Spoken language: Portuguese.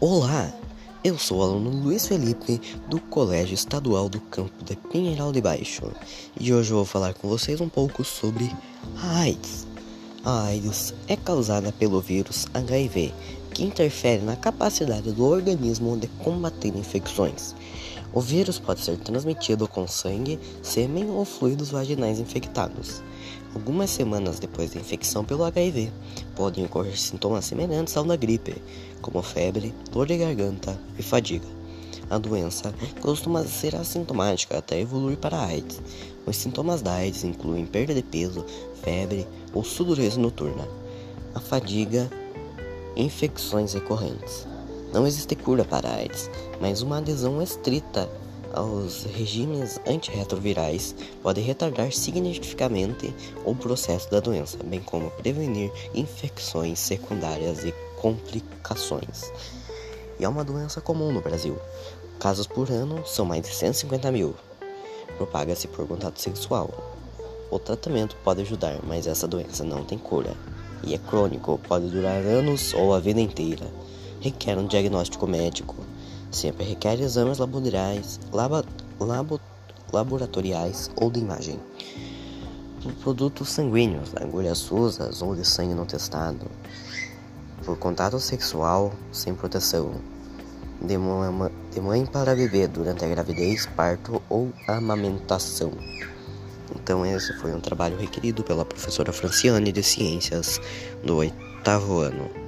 Olá, eu sou o aluno Luiz Felipe do Colégio Estadual do Campo de Pinheiral de Baixo e hoje eu vou falar com vocês um pouco sobre a AIDS. A AIDS é causada pelo vírus HIV, que interfere na capacidade do organismo de combater infecções. O vírus pode ser transmitido com sangue, sêmen ou fluidos vaginais infectados. Algumas semanas depois da infecção pelo HIV, podem ocorrer sintomas semelhantes ao da gripe, como febre, dor de garganta e fadiga. A doença costuma ser assintomática até evoluir para a AIDS. Os sintomas da AIDS incluem perda de peso, febre ou sudorese noturna. A fadiga, infecções recorrentes. Não existe cura para a AIDS, mas uma adesão estrita aos regimes antirretrovirais pode retardar significativamente o processo da doença, bem como prevenir infecções secundárias e complicações. E é uma doença comum no Brasil. Casos por ano são mais de 150 mil. Propaga-se por contato sexual. O tratamento pode ajudar, mas essa doença não tem cura. E é crônico, pode durar anos ou a vida inteira requer um diagnóstico médico, sempre requer exames laboratoriais, labo, labo, laboratoriais ou de imagem. Produtos sanguíneos, agulhas susas ou de sangue não testado, por contato sexual sem proteção, de, de mãe para bebê durante a gravidez, parto ou amamentação. Então esse foi um trabalho requerido pela professora Franciane de Ciências do oitavo ano.